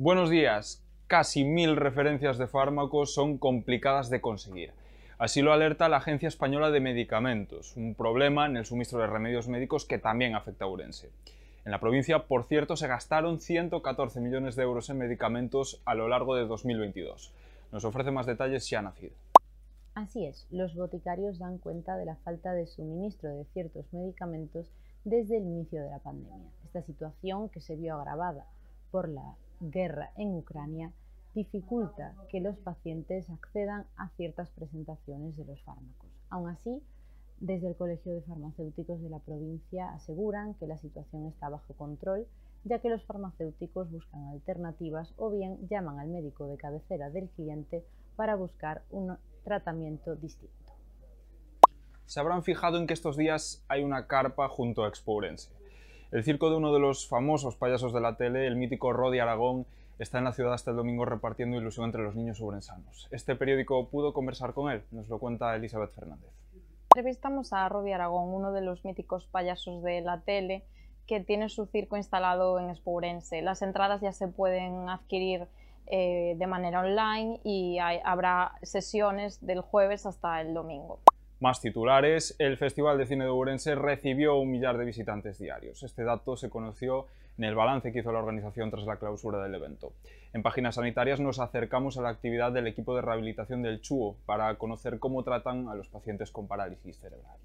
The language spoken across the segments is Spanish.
Buenos días. Casi mil referencias de fármacos son complicadas de conseguir. Así lo alerta la Agencia Española de Medicamentos, un problema en el suministro de remedios médicos que también afecta a Urense. En la provincia, por cierto, se gastaron 114 millones de euros en medicamentos a lo largo de 2022. Nos ofrece más detalles Siana Cid. Así es, los boticarios dan cuenta de la falta de suministro de ciertos medicamentos desde el inicio de la pandemia. Esta situación, que se vio agravada por la guerra en Ucrania dificulta que los pacientes accedan a ciertas presentaciones de los fármacos. Aún así, desde el Colegio de Farmacéuticos de la provincia aseguran que la situación está bajo control, ya que los farmacéuticos buscan alternativas o bien llaman al médico de cabecera del cliente para buscar un tratamiento distinto. Se habrán fijado en que estos días hay una carpa junto a Expourense. El circo de uno de los famosos payasos de la tele, el mítico Rodi Aragón, está en la ciudad hasta el domingo repartiendo ilusión entre los niños sobrensanos. Este periódico pudo conversar con él, nos lo cuenta Elizabeth Fernández. Entrevistamos a Rodi Aragón, uno de los míticos payasos de la tele, que tiene su circo instalado en Espourense. Las entradas ya se pueden adquirir eh, de manera online y habrá sesiones del jueves hasta el domingo. Más titulares, el Festival de Cine de Ourense recibió un millar de visitantes diarios. Este dato se conoció en el balance que hizo la organización tras la clausura del evento. En Páginas Sanitarias nos acercamos a la actividad del equipo de rehabilitación del CHUO para conocer cómo tratan a los pacientes con parálisis cerebral.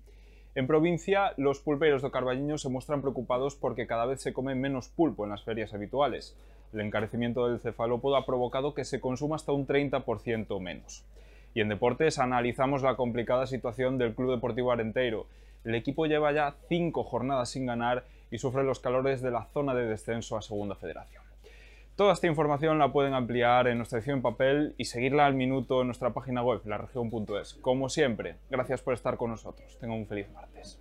En provincia, los pulperos de Carballiño se muestran preocupados porque cada vez se come menos pulpo en las ferias habituales. El encarecimiento del cefalópodo ha provocado que se consuma hasta un 30% menos. Y en deportes analizamos la complicada situación del Club Deportivo Arenteiro. El equipo lleva ya cinco jornadas sin ganar y sufre los calores de la zona de descenso a Segunda Federación. Toda esta información la pueden ampliar en nuestra edición en papel y seguirla al minuto en nuestra página web, laregion.es. Como siempre, gracias por estar con nosotros. Tengan un feliz martes.